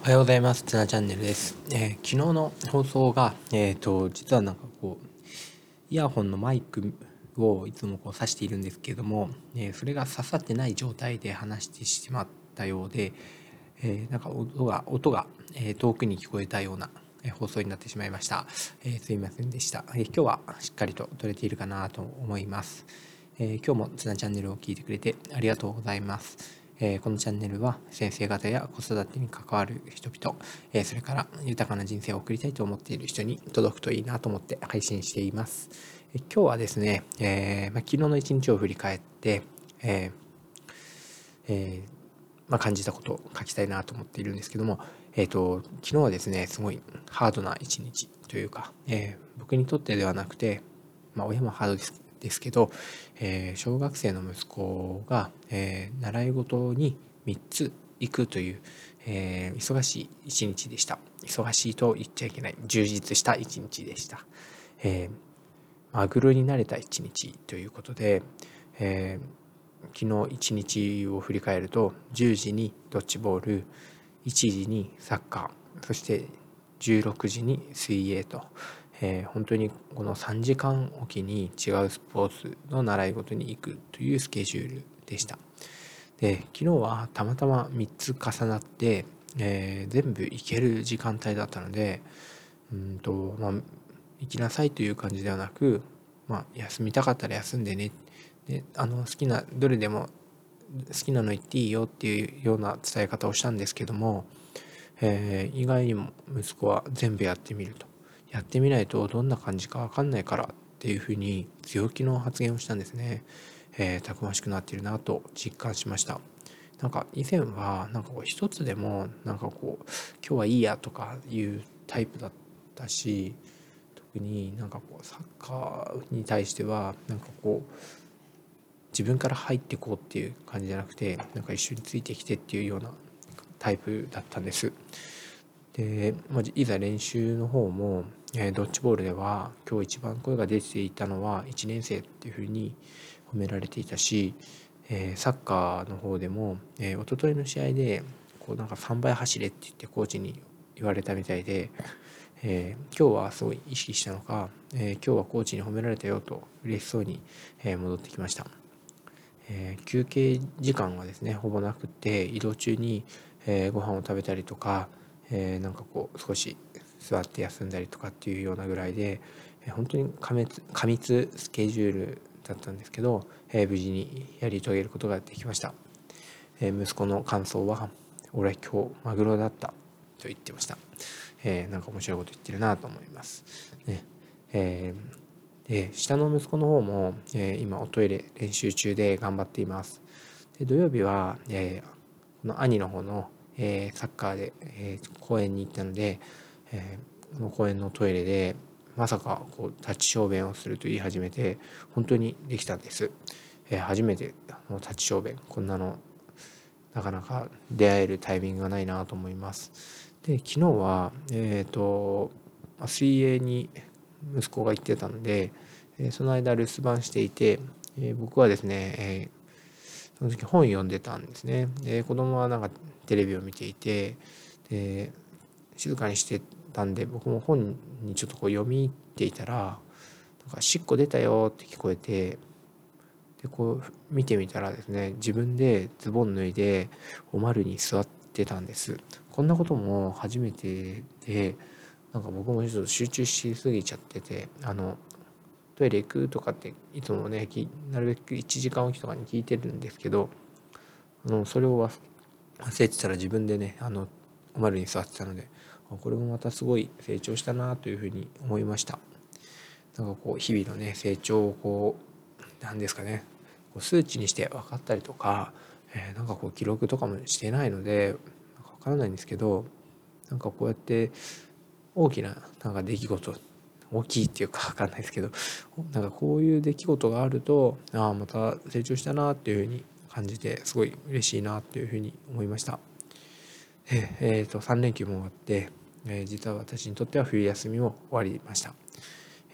おはようございます。ツナチャンネルです。えー、昨日の放送が、えっ、ー、と、実はなんかこう、イヤホンのマイクをいつもこう挿しているんですけれども、えー、それが刺さってない状態で話してしまったようで、えー、なんか音が、音が、え遠くに聞こえたような放送になってしまいました。えすいませんでした、え今日はしっかりと撮れているかなと思います。え今日もツナチャンネルを聞いてくれてありがとうございます。えこのチャンネルは先生方や子育てに関わる人々、えそれから豊かな人生を送りたいと思っている人に届くといいなと思って配信しています。え今日はですね、えま昨日の一日を振り返って、ええー、ま、感じたことを書きたいなと思っているんですけども、えっ、ー、と、昨日はですね、すごいハードな一日というか、えー、僕にとってではなくて、ま、親もハードですですけど、えー、小学生の息子が、えー、習い事に3つ行くという、えー、忙しい一日でした。忙しいと言っちゃいけない。充実した一日でした。えー、マグロになれた一日ということで、えー、昨日一日を振り返ると、10時にドッジボール、1時にサッカー、そして16時に水泳と、えー、本当にこの3時間おきに違うスポーツの習い事に行くというスケジュールでした。で昨日はたまたま3つ重なって、えー、全部行ける時間帯だったのでうんと、まあ、行きなさいという感じではなく、まあ、休みたかったら休んでねであの好きなどれでも好きなの言っていいよっていうような伝え方をしたんですけども、えー、意外にも息子は全部やってみるとやってみないとどんな感じか分かんないからっていうふうに強気の発言をしたんですね。えー、たくましくなってるなと実感しました。なんか以前はなんかこう一つでもなんかこう今日はいいやとかいうタイプだったし特になんかこうサッカーに対してはなんかこう自分から入ってこうっていう感じじゃなくてなんか一緒についてきてっていうようなタイプだったんです。で、まあ、いざ練習の方もえー、ドッジボールでは今日一番声が出ていたのは1年生っていうふうに褒められていたし、えー、サッカーの方でも、えー、一昨日の試合でこうなんか3倍走れって言ってコーチに言われたみたいで、えー、今日はすごい意識したのか、えー、今日はコーチに褒められたよと嬉しそうに、えー、戻ってきました、えー、休憩時間はですねほぼなくて移動中に、えー、ご飯を食べたりとか、えー、なんかこう少し座って休んだりとかっていうようなぐらいで本当に過密過密スケジュールだったんですけど、無事にやり遂げることができました、息子の感想は「俺は今日マグロだった」と言ってました、えー、なんか面白いこと言ってるなと思います、ね。え、下の息子の方も、今おトイレ練習中で頑張っています。で土曜日は、この兄の方の、サッカーで、公園に行ったので、えー、この公園のトイレでまさかこう立ち小便をすると言い始めて本当にできたんです、えー、初めての立ち小便。こんなのなかなか出会えるタイミングがないなと思います。で昨日はえっ、ー、と水泳に息子が行ってたので、え、その間留守番していて、え、僕はですね、え、その時本読んでたんですね。で子供はなんかテレビを見ていてで静かにしてたんで僕も本にちょっとこう読み入っていたらなんか「しっこ出たよ」って聞こえてでこう見てみたらですね自分でズボン脱いでおまるに座ってたんです。こんなことも初めてでなんか僕もちょっと集中しすぎちゃっててあのトイレ行くとかっていつもねなるべく1時間おきとかに聞いてるんですけどあのそれを忘れてたら自分でねあのおまるに座ってたのでこれもまたすごい成長したなというふうに思いましたなんかこう日々のね成長をこう何ですかね数値にして分かったりとか、えー、なんかこう記録とかもしてないので分からないんですけどなんかこうやって大きななんか出来事大きいっていうか 分かんないですけどなんかこういう出来事があるとああまた成長したなっていうふうに感じてすごい嬉しいなっていうふうに思いました。ええー、と3連休も終わって、えー、実は私にとっては冬休みも終わりました、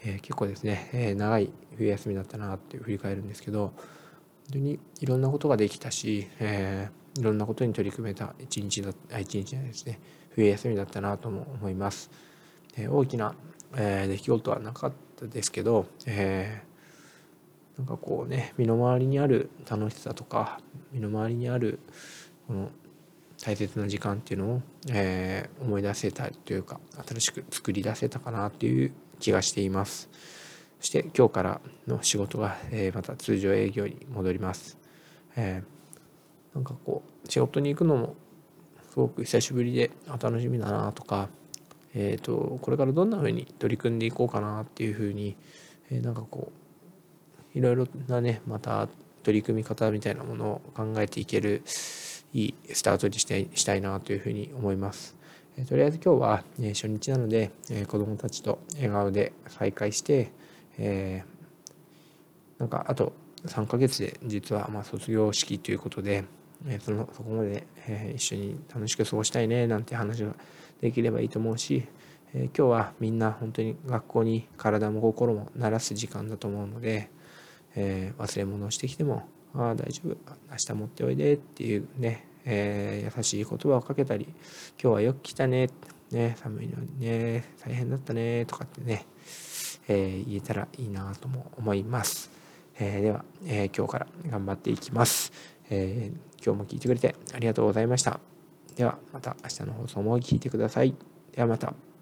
えー、結構ですね、えー、長い冬休みだったなって振り返るんですけど本当にいろんなことができたし、えいろんなことに取り組めた一日だあ一日ですね冬休みだったなとも思います。え大きな、えー、出来事はなかったですけど、えー、なんかこうね身の回りにある楽しさとか身の回りにあるこの大切な時間っていうのを、えー、思い出せたというか新しく作り出せたかなっていう気がしています。そして今日からの仕事が、えー、また通常営業に戻ります。えー、なんかこう仕事に行くのもすごく久しぶりで楽しみだなとか、えーと、これからどんな風に取り組んでいこうかなっていう風に、えー、なんかこういろいろなねまた取り組み方みたいなものを考えていけるいいスタートにしてしたいなというふうに思います。とりあえず今日は、ね、初日なので、え子どもたちと笑顔で再会して、えー、なんかあと3ヶ月で実はま卒業式ということで、えそのそこまで、え一緒に楽しく過ごしたいねなんて話ができればいいと思うし、え今日はみんな本当に学校に体も心も慣らす時間だと思うので、え忘れ物をしてきてもああ大丈夫。明日持っておいでっていうね、えー、優しい言葉をかけたり今日はよく来たねね寒いのにね大変だったねとかってね、えー、言えたらいいなとも思います、えー、では、え今日から頑張っていきます、え今日も聞いてくれてありがとうございました。ではまた明日の放送も聞いてください。ではまた。